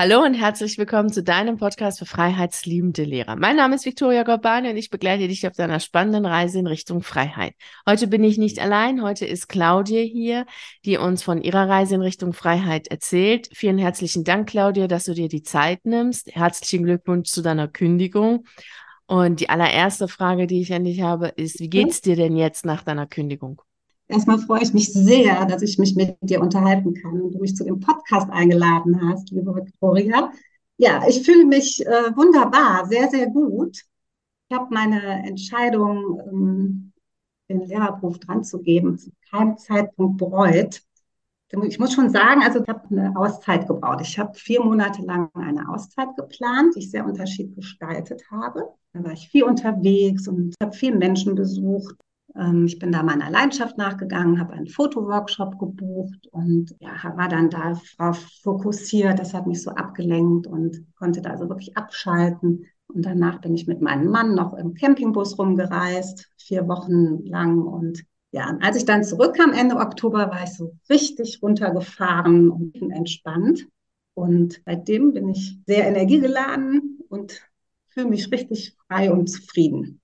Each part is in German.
Hallo und herzlich willkommen zu deinem Podcast für freiheitsliebende Lehrer. Mein Name ist Viktoria Gorbani und ich begleite dich auf deiner spannenden Reise in Richtung Freiheit. Heute bin ich nicht allein, heute ist Claudia hier, die uns von ihrer Reise in Richtung Freiheit erzählt. Vielen herzlichen Dank, Claudia, dass du dir die Zeit nimmst. Herzlichen Glückwunsch zu deiner Kündigung. Und die allererste Frage, die ich an dich habe, ist, wie geht's dir denn jetzt nach deiner Kündigung? Erstmal freue ich mich sehr, dass ich mich mit dir unterhalten kann und du mich zu dem Podcast eingeladen hast, liebe Victoria. Ja, ich fühle mich äh, wunderbar, sehr, sehr gut. Ich habe meine Entscheidung, ähm, den Lehrerberuf dran zu geben, zu keinem Zeitpunkt bereut. Ich muss schon sagen, also ich habe eine Auszeit gebraucht. Ich habe vier Monate lang eine Auszeit geplant, die ich sehr unterschiedlich gestaltet habe. Da war ich viel unterwegs und habe viele Menschen besucht. Ähm, ich bin da meiner Leidenschaft nachgegangen, habe einen Fotoworkshop gebucht und ja, war dann darauf fokussiert. Das hat mich so abgelenkt und konnte da also wirklich abschalten. Und danach bin ich mit meinem Mann noch im Campingbus rumgereist, vier Wochen lang. Und ja, als ich dann zurückkam Ende Oktober, war ich so richtig runtergefahren und entspannt. Und seitdem bin ich sehr energiegeladen und fühle mich richtig frei und zufrieden.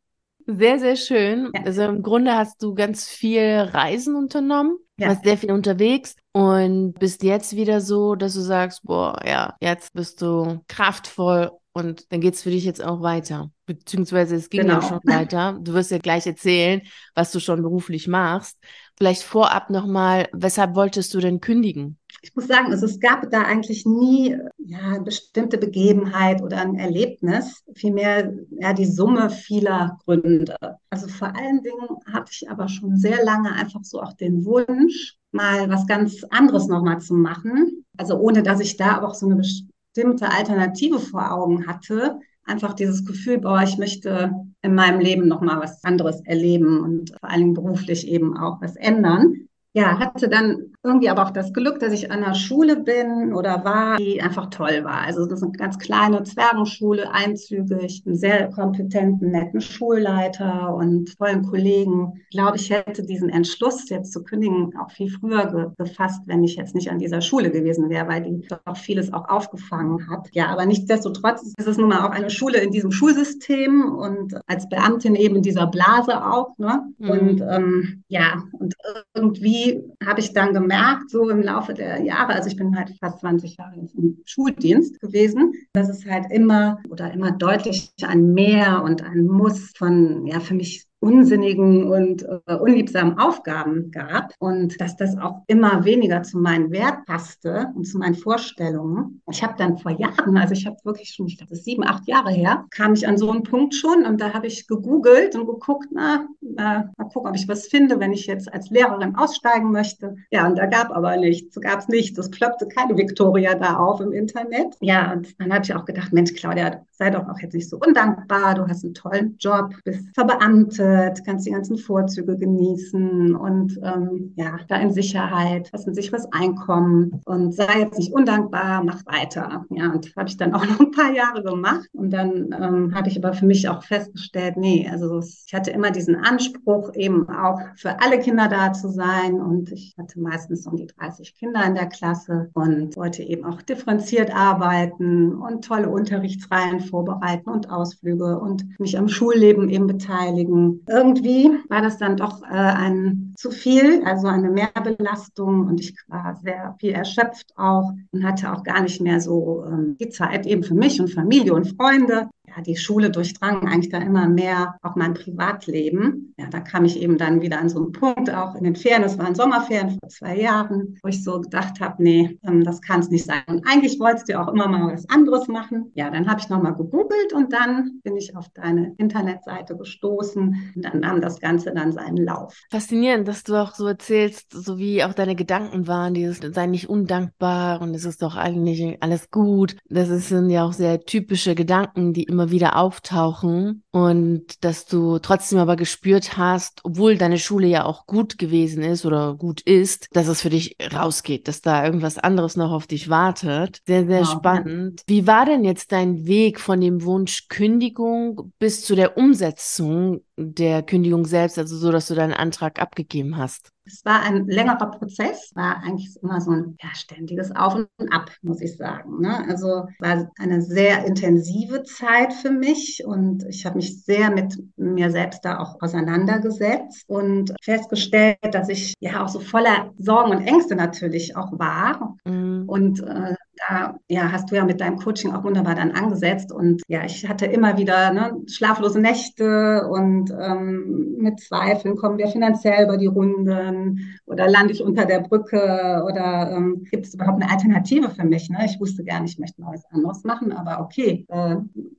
Sehr, sehr schön. Ja. Also im Grunde hast du ganz viel Reisen unternommen, ja. warst sehr viel unterwegs und bist jetzt wieder so, dass du sagst, boah, ja, jetzt bist du kraftvoll und dann geht's für dich jetzt auch weiter. Beziehungsweise es ging genau. ja schon weiter. Du wirst ja gleich erzählen, was du schon beruflich machst. Vielleicht vorab nochmal, weshalb wolltest du denn kündigen? Ich muss sagen, also es gab da eigentlich nie ja, eine bestimmte Begebenheit oder ein Erlebnis, vielmehr ja, die Summe vieler Gründe. Also vor allen Dingen hatte ich aber schon sehr lange einfach so auch den Wunsch, mal was ganz anderes nochmal zu machen. Also ohne dass ich da auch so eine bestimmte Alternative vor Augen hatte. Einfach dieses Gefühl, boah, ich möchte in meinem Leben nochmal was anderes erleben und vor allen Dingen beruflich eben auch was ändern ja, hatte dann irgendwie aber auch das Glück, dass ich an einer Schule bin oder war, die einfach toll war. Also das ist eine ganz kleine Zwergenschule, einzügig, einen sehr kompetenten, netten Schulleiter und tollen Kollegen. Ich glaube, ich hätte diesen Entschluss jetzt zu kündigen auch viel früher ge gefasst, wenn ich jetzt nicht an dieser Schule gewesen wäre, weil die doch vieles auch aufgefangen hat. Ja, aber nichtsdestotrotz ist es nun mal auch eine Schule in diesem Schulsystem und als Beamtin eben in dieser Blase auch. Ne? Mhm. Und ähm, ja, und irgendwie habe ich dann gemerkt, so im Laufe der Jahre, also ich bin halt fast 20 Jahre im Schuldienst gewesen, dass es halt immer oder immer deutlich ein Mehr und ein Muss von, ja, für mich unsinnigen und äh, unliebsamen Aufgaben gab und dass das auch immer weniger zu meinem Wert passte und zu meinen Vorstellungen. Ich habe dann vor Jahren, also ich habe wirklich schon, ich glaube, das ist sieben, acht Jahre her, kam ich an so einen Punkt schon und da habe ich gegoogelt und geguckt, na, na, mal gucken, ob ich was finde, wenn ich jetzt als Lehrerin aussteigen möchte. Ja, und da gab aber nichts, gab es nichts. Es ploppte keine Victoria da auf im Internet. Ja, und dann habe ich auch gedacht, Mensch, Claudia, sei doch auch jetzt nicht so undankbar, du hast einen tollen Job, bist verbeamtet, geerdet, kannst die ganzen Vorzüge genießen und ähm, ja, da in Sicherheit, hast ein sicheres Einkommen und sei jetzt nicht undankbar, mach weiter. Ja, und habe ich dann auch noch ein paar Jahre gemacht und dann ähm, habe ich aber für mich auch festgestellt, nee, also ich hatte immer diesen Anspruch, eben auch für alle Kinder da zu sein und ich hatte meistens um die 30 Kinder in der Klasse und wollte eben auch differenziert arbeiten und tolle Unterrichtsreihen vorbereiten und Ausflüge und mich am Schulleben eben beteiligen irgendwie war das dann doch äh, ein zu viel, also eine Mehrbelastung und ich war sehr viel erschöpft auch und hatte auch gar nicht mehr so ähm, die Zeit eben für mich und Familie und Freunde ja, die Schule durchdrang eigentlich da immer mehr auch mein Privatleben. Ja, da kam ich eben dann wieder an so einen Punkt, auch in den Ferien, das waren Sommerferien vor zwei Jahren, wo ich so gedacht habe, nee, ähm, das kann es nicht sein. Und eigentlich wolltest du auch immer mal was anderes machen. Ja, dann habe ich nochmal gegoogelt und dann bin ich auf deine Internetseite gestoßen und dann nahm das Ganze dann seinen Lauf. Faszinierend, dass du auch so erzählst, so wie auch deine Gedanken waren, dieses sei nicht undankbar und es ist doch eigentlich alles gut. Das sind ja auch sehr typische Gedanken, die immer immer wieder auftauchen und dass du trotzdem aber gespürt hast, obwohl deine Schule ja auch gut gewesen ist oder gut ist, dass es für dich rausgeht, dass da irgendwas anderes noch auf dich wartet. Sehr, sehr wow. spannend. Wie war denn jetzt dein Weg von dem Wunsch Kündigung bis zu der Umsetzung der Kündigung selbst, also so, dass du deinen Antrag abgegeben hast? Es war ein längerer Prozess, war eigentlich immer so ein ja, ständiges Auf und Ab, muss ich sagen. Ne? Also war eine sehr intensive Zeit für mich und ich habe mich sehr mit mir selbst da auch auseinandergesetzt und festgestellt, dass ich ja auch so voller Sorgen und Ängste natürlich auch war. Mhm. Und äh, da ja, hast du ja mit deinem Coaching auch wunderbar dann angesetzt. Und ja, ich hatte immer wieder ne, schlaflose Nächte und ähm, mit Zweifeln kommen wir finanziell über die Runden oder lande ich unter der Brücke oder ähm, gibt es überhaupt eine Alternative für mich? Ne? Ich wusste gar nicht, ich möchte alles anderes machen, aber okay, äh,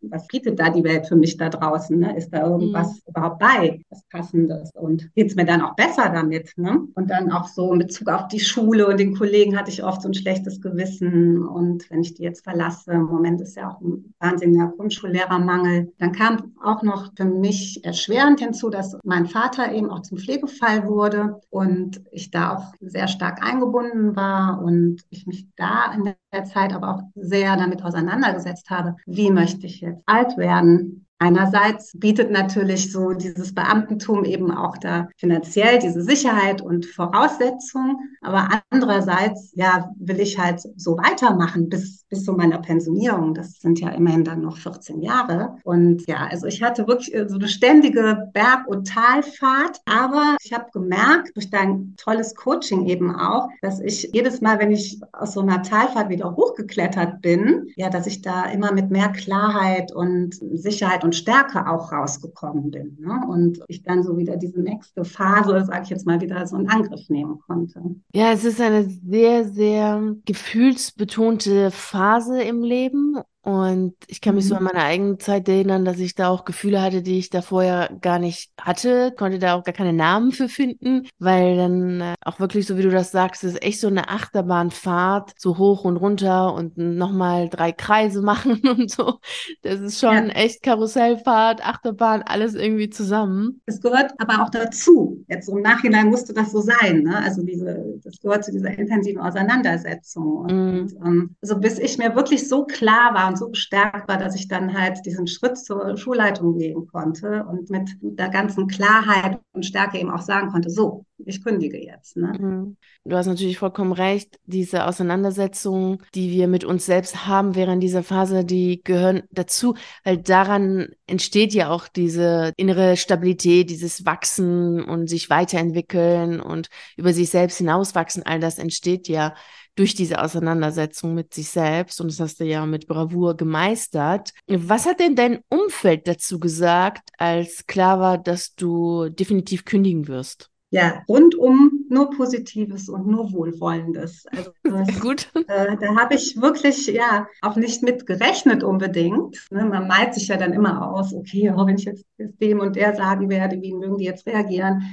was bietet da die Welt für mich da draußen? Ne? Ist da irgendwas mhm. überhaupt bei, was Passendes? Und geht es mir dann auch besser damit? Ne? Und dann auch so in Bezug auf die Schule und den Kollegen hatte ich oft so ein schlechtes Gewissen und wenn ich die jetzt verlasse, im Moment ist ja auch ein wahnsinniger Grundschullehrermangel, dann kam auch noch für mich erschwerend hinzu, dass mein Vater eben auch zum Pflegefall wurde und ich da auch sehr stark eingebunden war und ich mich da in der Zeit aber auch sehr damit auseinandergesetzt habe, wie möchte ich jetzt alt werden? Einerseits bietet natürlich so dieses Beamtentum eben auch da finanziell diese Sicherheit und Voraussetzung, aber andererseits, ja, will ich halt so weitermachen bis, bis zu meiner Pensionierung. Das sind ja immerhin dann noch 14 Jahre. Und ja, also ich hatte wirklich äh, so eine ständige Berg- und Talfahrt, aber ich habe gemerkt, durch dein tolles Coaching eben auch, dass ich jedes Mal, wenn ich aus so einer Talfahrt wieder hochgeklettert bin, ja, dass ich da immer mit mehr Klarheit und Sicherheit und Stärke auch rausgekommen bin. Ne? Und ich dann so wieder diese nächste Phase, sage ich jetzt mal, wieder so in Angriff nehmen konnte. Ja, es ist eine sehr, sehr gefühlsbetonte Phase im Leben und ich kann mich so an mhm. meine eigene Zeit erinnern, dass ich da auch Gefühle hatte, die ich da vorher gar nicht hatte, konnte da auch gar keine Namen für finden, weil dann äh, auch wirklich, so wie du das sagst, ist echt so eine Achterbahnfahrt, so hoch und runter und nochmal drei Kreise machen und so. Das ist schon ja. echt Karussellfahrt, Achterbahn, alles irgendwie zusammen. Es gehört aber auch dazu. Jetzt im Nachhinein musste das so sein, ne? Also diese, das gehört zu dieser intensiven Auseinandersetzung. Und, mm. ähm, also bis ich mir wirklich so klar war, so gestärkt war, dass ich dann halt diesen Schritt zur Schulleitung gehen konnte und mit der ganzen Klarheit und Stärke eben auch sagen konnte, so, ich kündige jetzt. Ne? Mhm. Du hast natürlich vollkommen recht. Diese Auseinandersetzungen, die wir mit uns selbst haben während dieser Phase, die gehören dazu, weil daran entsteht ja auch diese innere Stabilität, dieses Wachsen und sich weiterentwickeln und über sich selbst hinauswachsen. All das entsteht ja durch diese Auseinandersetzung mit sich selbst und das hast du ja mit Bravour gemeistert. Was hat denn dein Umfeld dazu gesagt, als klar war, dass du definitiv kündigen wirst? Ja, rundum nur Positives und nur Wohlwollendes. Also das, Gut. Äh, da habe ich wirklich ja auch nicht mit gerechnet unbedingt. Ne? Man malt sich ja dann immer aus, okay, oh, wenn ich jetzt dem und der sagen werde, wie mögen die jetzt reagieren?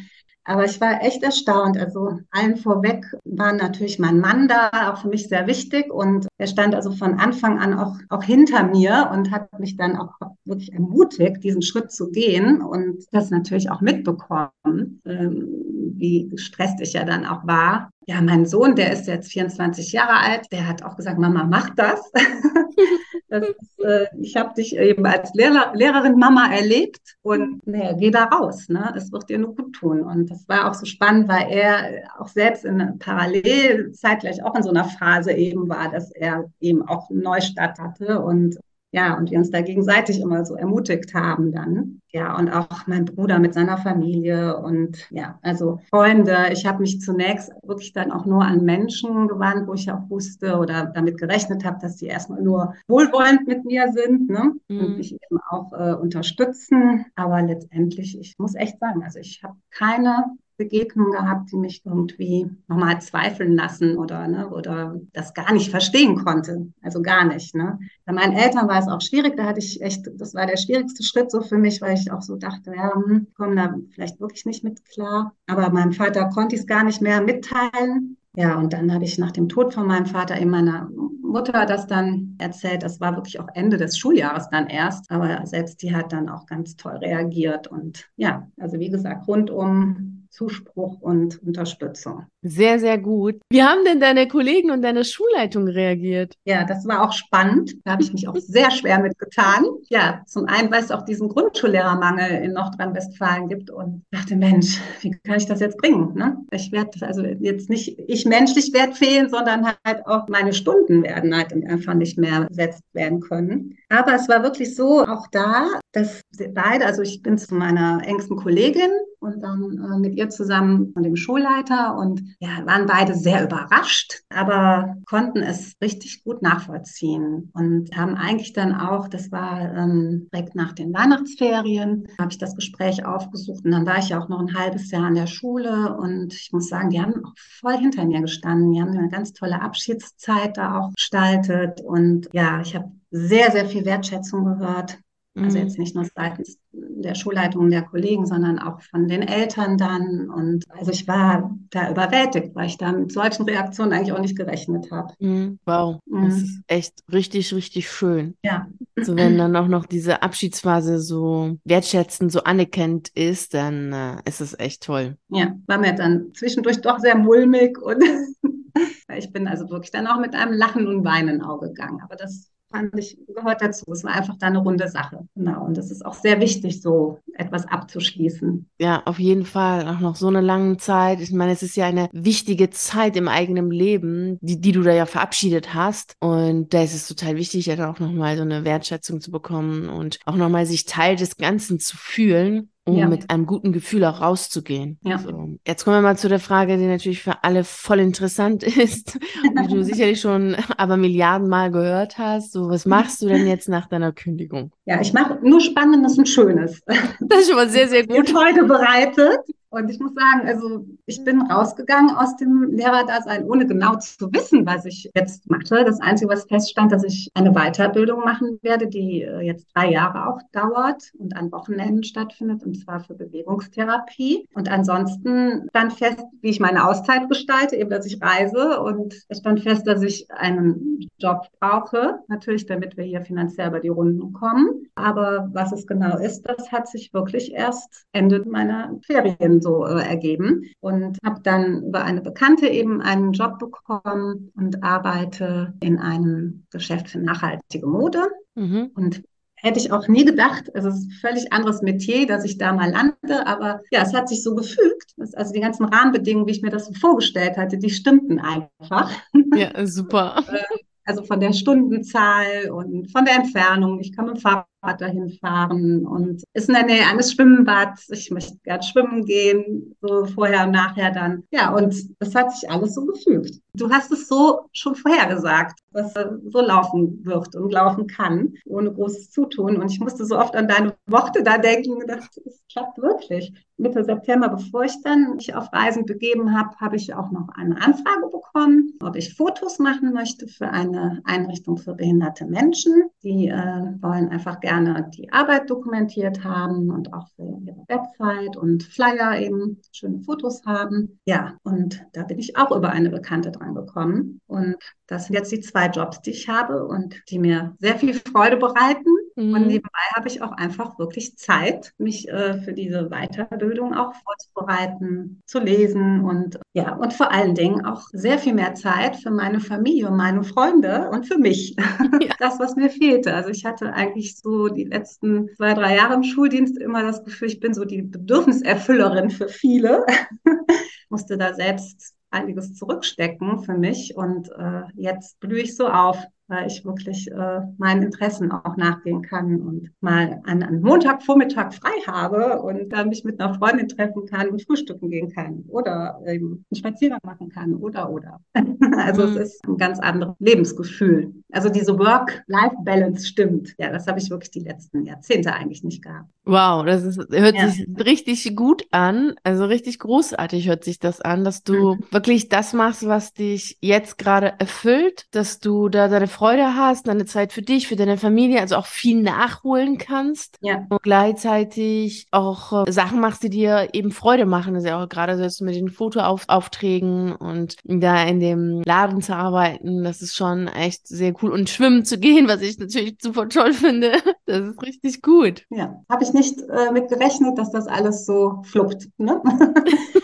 Aber ich war echt erstaunt. Also allen vorweg war natürlich mein Mann da, auch für mich sehr wichtig. Und er stand also von Anfang an auch, auch hinter mir und hat mich dann auch wirklich ermutigt, diesen Schritt zu gehen und das natürlich auch mitbekommen, ähm, wie gestresst ich ja dann auch war. Ja, mein Sohn, der ist jetzt 24 Jahre alt, der hat auch gesagt, Mama, mach das. das äh, ich habe dich eben als Lehrer, Lehrerin Mama erlebt und naja, geh da raus, ne? Es wird dir nur gut tun. Und das war auch so spannend, weil er auch selbst in parallel zeitgleich auch in so einer Phase eben war, dass er eben auch einen Neustart hatte und ja, und wir uns da gegenseitig immer so ermutigt haben dann. Ja, und auch mein Bruder mit seiner Familie und ja, also Freunde. Ich habe mich zunächst wirklich dann auch nur an Menschen gewandt, wo ich auch wusste oder damit gerechnet habe, dass die erstmal nur wohlwollend mit mir sind ne? Mhm. und mich eben auch äh, unterstützen. Aber letztendlich, ich muss echt sagen, also ich habe keine Begegnungen gehabt, die mich irgendwie nochmal zweifeln lassen oder, ne, oder das gar nicht verstehen konnte. Also gar nicht. Ne. Bei meinen Eltern war es auch schwierig. Da hatte ich echt, das war der schwierigste Schritt so für mich, weil ich auch so dachte, ja, hm, komme da vielleicht wirklich nicht mit klar. Aber meinem Vater konnte ich es gar nicht mehr mitteilen. Ja, und dann habe ich nach dem Tod von meinem Vater eben meiner Mutter das dann erzählt. Das war wirklich auch Ende des Schuljahres dann erst. Aber selbst die hat dann auch ganz toll reagiert. Und ja, also wie gesagt, rundum Zuspruch und Unterstützung. Sehr, sehr gut. Wie haben denn deine Kollegen und deine Schulleitung reagiert? Ja, das war auch spannend. Da habe ich mich auch sehr schwer mitgetan. Ja, zum einen, weil es auch diesen Grundschullehrermangel in Nordrhein-Westfalen gibt und dachte, Mensch, wie kann ich das jetzt bringen? Ne? Ich werde also jetzt nicht ich menschlich werde fehlen, sondern halt auch meine Stunden werden halt einfach nicht mehr besetzt werden können. Aber es war wirklich so, auch da, dass beide, also ich bin zu meiner engsten Kollegin und dann äh, mit ihr zusammen von dem Schulleiter und ja, waren beide sehr überrascht, aber konnten es richtig gut nachvollziehen und haben eigentlich dann auch, das war ähm, direkt nach den Weihnachtsferien, habe ich das Gespräch aufgesucht und dann war ich ja auch noch ein halbes Jahr an der Schule und ich muss sagen, die haben auch voll hinter mir gestanden. Die haben eine ganz tolle Abschiedszeit da auch gestaltet und ja, ich habe sehr, sehr viel Wertschätzung gehört. Also mhm. jetzt nicht nur seitens der Schulleitung der Kollegen, sondern auch von den Eltern dann. Und also ich war da überwältigt, weil ich da mit solchen Reaktionen eigentlich auch nicht gerechnet habe. Mhm. Wow, mhm. das ist echt richtig, richtig schön. Ja. So wenn dann auch noch diese Abschiedsphase so wertschätzend, so anerkennt ist, dann äh, ist es echt toll. Ja, war mir dann zwischendurch doch sehr mulmig und ich bin also wirklich dann auch mit einem Lachen und Weinen Auge gegangen. Aber das fand ich, gehört dazu. Es war einfach da eine runde Sache. Genau. Und es ist auch sehr wichtig, so etwas abzuschließen. Ja, auf jeden Fall. Auch noch so eine lange Zeit. Ich meine, es ist ja eine wichtige Zeit im eigenen Leben, die, die du da ja verabschiedet hast. Und da ist es total wichtig, ja auch nochmal so eine Wertschätzung zu bekommen und auch nochmal sich Teil des Ganzen zu fühlen um ja. mit einem guten Gefühl auch rauszugehen. Ja. So. Jetzt kommen wir mal zu der Frage, die natürlich für alle voll interessant ist, die du sicherlich schon aber Milliardenmal gehört hast. So, was machst du denn jetzt nach deiner Kündigung? Ja, ich mache nur Spannendes und Schönes. Das ist schon mal sehr, sehr gut. Heute bereitet. Und ich muss sagen, also ich bin rausgegangen aus dem Lehrerdasein, ohne genau zu wissen, was ich jetzt mache. Das Einzige, was feststand, dass ich eine Weiterbildung machen werde, die äh, jetzt drei Jahre auch dauert und an Wochenenden stattfindet, und zwar für Bewegungstherapie. Und ansonsten stand fest, wie ich meine Auszeit gestalte, eben, dass ich reise. Und es stand fest, dass ich einen Job brauche, natürlich, damit wir hier finanziell über die Runden kommen. Aber was es genau ist, das hat sich wirklich erst Ende meiner Ferien so äh, ergeben und habe dann über eine Bekannte eben einen Job bekommen und arbeite in einem Geschäft für nachhaltige Mode. Mhm. Und hätte ich auch nie gedacht. Also es ist ein völlig anderes Metier, dass ich da mal lande. Aber ja, es hat sich so gefügt. Also die ganzen Rahmenbedingungen, wie ich mir das so vorgestellt hatte, die stimmten einfach. Ja, super. Also von der Stundenzahl und von der Entfernung. Ich kann mit dem Fahrrad dahin fahren und ist in der Nähe eines Schwimmbads. Ich möchte gerne schwimmen gehen, so vorher und nachher dann. Ja, und das hat sich alles so gefügt. Du hast es so schon vorhergesagt, dass es so laufen wird und laufen kann, ohne großes Zutun. Und ich musste so oft an deine Worte da denken und dachte, es klappt wirklich. Mitte September, bevor ich dann mich auf Reisen begeben habe, habe ich auch noch eine Anfrage bekommen, ob ich Fotos machen möchte für eine Einrichtung für behinderte Menschen. Die äh, wollen einfach gerne die Arbeit dokumentiert haben und auch für ihre Website und Flyer eben schöne Fotos haben. Ja, und da bin ich auch über eine Bekannte dran gekommen. Und das sind jetzt die zwei Jobs, die ich habe und die mir sehr viel Freude bereiten. Mhm. Und nebenbei habe ich auch einfach wirklich Zeit, mich äh, für diese Weiterbildung auch vorzubereiten, zu lesen und ja, und vor allen Dingen auch sehr viel mehr Zeit für meine Familie und meine Freunde und für mich. Ja. Das, was mir fehlte. Also ich hatte eigentlich so die letzten zwei, drei Jahre im Schuldienst immer das Gefühl, ich bin so die Bedürfniserfüllerin für viele. Musste da selbst einiges zurückstecken für mich und äh, jetzt blühe ich so auf weil ich wirklich äh, meinen Interessen auch nachgehen kann und mal an einem Montagvormittag frei habe und dann mich mit einer Freundin treffen kann und frühstücken gehen kann oder eben einen Spaziergang machen kann oder oder. also mhm. es ist ein ganz anderes Lebensgefühl. Also diese Work-Life-Balance stimmt. Ja, das habe ich wirklich die letzten Jahrzehnte eigentlich nicht gehabt. Wow, das ist, hört ja. sich richtig gut an. Also richtig großartig hört sich das an, dass du mhm. wirklich das machst, was dich jetzt gerade erfüllt, dass du da deine Freude hast, eine Zeit für dich, für deine Familie, also auch viel nachholen kannst. Ja. Und gleichzeitig auch äh, Sachen machst, die dir eben Freude machen. Also auch gerade so jetzt mit den Fotoaufträgen und da in dem Laden zu arbeiten, das ist schon echt sehr cool. Und schwimmen zu gehen, was ich natürlich super toll finde, das ist richtig gut. Ja, habe ich nicht äh, mit gerechnet, dass das alles so fluppt. Ne?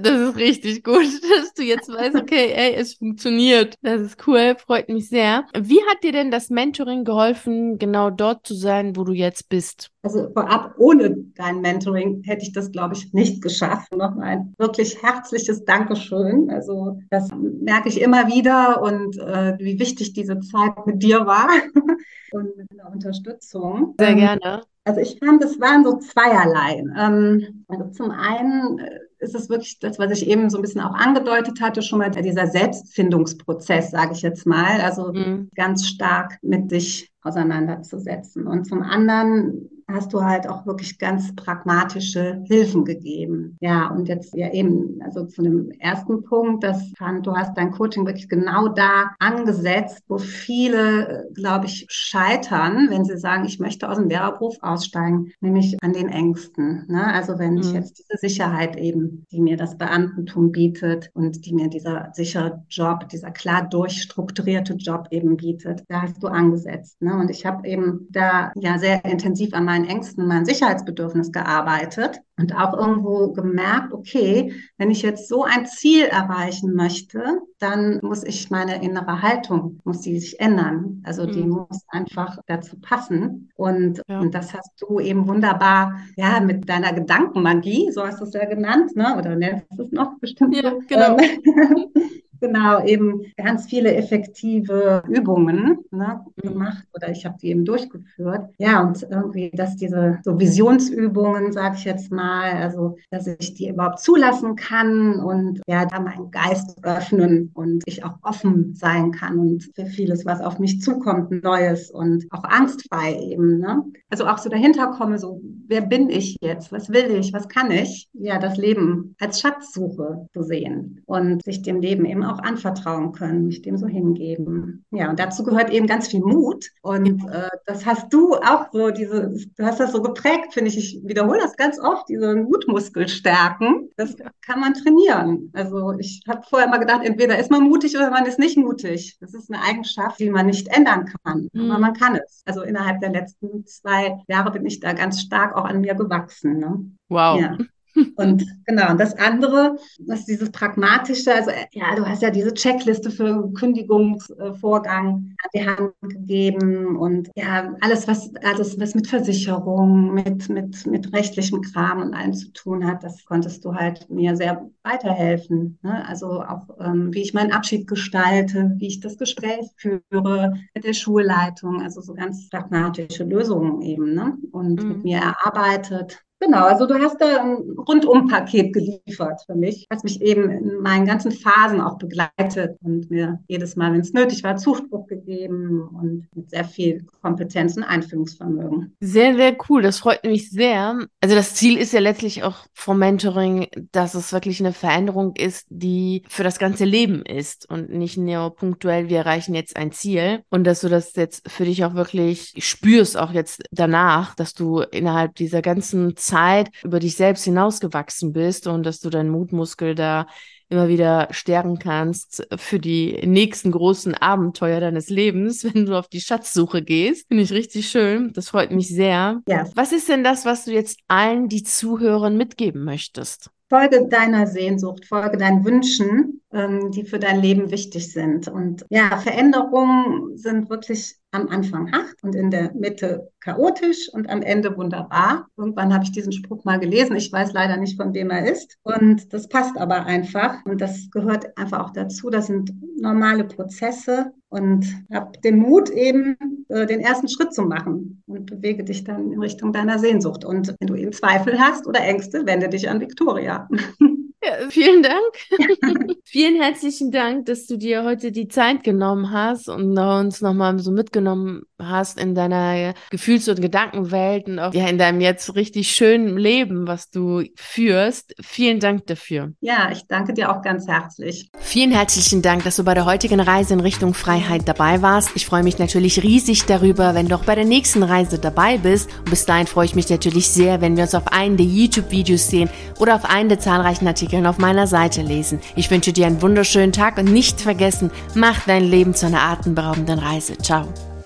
das ist richtig gut, dass du jetzt weißt, okay, ey, es funktioniert. Das ist cool, freut mich sehr. Wie hat dir denn das Mentoring geholfen, genau dort zu sein, wo du jetzt bist? Also vorab, ohne dein Mentoring hätte ich das, glaube ich, nicht geschafft. Nochmal ein wirklich herzliches Dankeschön. Also das merke ich immer wieder und äh, wie wichtig diese Zeit mit dir war und mit der Unterstützung. Sehr ähm, gerne. Also ich fand, es waren so zweierlei. Ähm, also zum einen äh, ist es wirklich das, was ich eben so ein bisschen auch angedeutet hatte, schon mal dieser Selbstfindungsprozess, sage ich jetzt mal. Also mhm. ganz stark mit sich auseinanderzusetzen. Und zum anderen hast du halt auch wirklich ganz pragmatische Hilfen gegeben. Ja, und jetzt ja eben, also zu dem ersten Punkt, das fand, du hast dein Coaching wirklich genau da angesetzt, wo viele, glaube ich, scheitern, wenn sie sagen, ich möchte aus dem Lehrerberuf aussteigen, nämlich an den Ängsten. Ne? Also wenn mhm. ich jetzt diese Sicherheit eben, die mir das Beamtentum bietet und die mir dieser sichere Job, dieser klar durchstrukturierte Job eben bietet, da hast du angesetzt. Ne? Und ich habe eben da ja sehr intensiv an meinen Ängsten, mein Sicherheitsbedürfnis gearbeitet und auch irgendwo gemerkt, okay, wenn ich jetzt so ein Ziel erreichen möchte, dann muss ich meine innere Haltung, muss die sich ändern. Also die mhm. muss einfach dazu passen. Und, ja. und, das hast du eben wunderbar, ja, mit deiner Gedankenmagie, so hast du es ja genannt, ne? oder nennst du es noch bestimmt ja, genau. Genau eben ganz viele effektive Übungen ne, mhm. gemacht oder ich habe die eben durchgeführt. Ja, und irgendwie, dass diese so Visionsübungen, sage ich jetzt mal, also dass ich die überhaupt zulassen kann und ja, da meinen Geist öffnen und ich auch offen sein kann und für vieles, was auf mich zukommt, Neues und auch angstfrei eben. Ne? Also auch so dahinter komme, so, wer bin ich jetzt? Was will ich? Was kann ich? Ja, das Leben als Schatzsuche zu sehen und sich dem Leben eben auch anvertrauen können, mich dem so hingeben. Ja, und dazu gehört eben ganz viel Mut. Und äh, das hast du auch so, diese, du hast das so geprägt, finde ich. Ich wiederhole das ganz oft, diese Mutmuskel stärken. Das kann man trainieren. Also ich habe vorher immer gedacht, entweder ist man mutig oder man ist nicht mutig. Das ist eine Eigenschaft, die man nicht ändern kann. Mhm. Aber man kann es. Also innerhalb der letzten zwei Jahre bin ich da ganz stark auch an mir gewachsen. Ne? Wow. Ja. Und genau, und das andere, was dieses pragmatische, also ja, du hast ja diese Checkliste für Kündigungsvorgang an die Hand gegeben und ja, alles, was alles, was mit Versicherung, mit, mit, mit rechtlichem Kram und allem zu tun hat, das konntest du halt mir sehr weiterhelfen. Ne? Also auch, ähm, wie ich meinen Abschied gestalte, wie ich das Gespräch führe mit der Schulleitung, also so ganz pragmatische Lösungen eben, ne? Und mhm. mit mir erarbeitet Genau, also du hast da ein Rundum-Paket geliefert für mich, was mich eben in meinen ganzen Phasen auch begleitet und mir jedes Mal, wenn es nötig war, Zuspruch gegeben und mit sehr viel Kompetenz und Einführungsvermögen. Sehr, sehr cool. Das freut mich sehr. Also das Ziel ist ja letztlich auch vom Mentoring, dass es wirklich eine Veränderung ist, die für das ganze Leben ist und nicht nur punktuell, wir erreichen jetzt ein Ziel und dass du das jetzt für dich auch wirklich spürst, auch jetzt danach, dass du innerhalb dieser ganzen Zeit über dich selbst hinausgewachsen bist und dass du deinen Mutmuskel da immer wieder stärken kannst für die nächsten großen Abenteuer deines Lebens, wenn du auf die Schatzsuche gehst. Finde ich richtig schön. Das freut mich sehr. Ja. Was ist denn das, was du jetzt allen, die zuhören, mitgeben möchtest? Folge deiner Sehnsucht, folge deinen Wünschen, ähm, die für dein Leben wichtig sind. Und ja, Veränderungen sind wirklich am Anfang hart und in der Mitte chaotisch und am Ende wunderbar. Irgendwann habe ich diesen Spruch mal gelesen. Ich weiß leider nicht, von wem er ist. Und das passt aber einfach. Und das gehört einfach auch dazu. Das sind normale Prozesse. Und hab den Mut eben, äh, den ersten Schritt zu machen und bewege dich dann in Richtung deiner Sehnsucht. Und wenn du eben Zweifel hast oder Ängste, wende dich an Victoria. Ja, vielen Dank. vielen herzlichen Dank, dass du dir heute die Zeit genommen hast und uns nochmal so mitgenommen hast in deiner Gefühls- und Gedankenwelt und auch ja, in deinem jetzt richtig schönen Leben, was du führst. Vielen Dank dafür. Ja, ich danke dir auch ganz herzlich. Vielen herzlichen Dank, dass du bei der heutigen Reise in Richtung Freiheit dabei warst. Ich freue mich natürlich riesig darüber, wenn du auch bei der nächsten Reise dabei bist. Und bis dahin freue ich mich natürlich sehr, wenn wir uns auf einen der YouTube-Videos sehen oder auf einen der zahlreichen Artikel Artikeln auf meiner Seite lesen. Ich wünsche dir einen wunderschönen Tag und nicht vergessen, mach dein Leben zu einer atemberaubenden Reise. Ciao.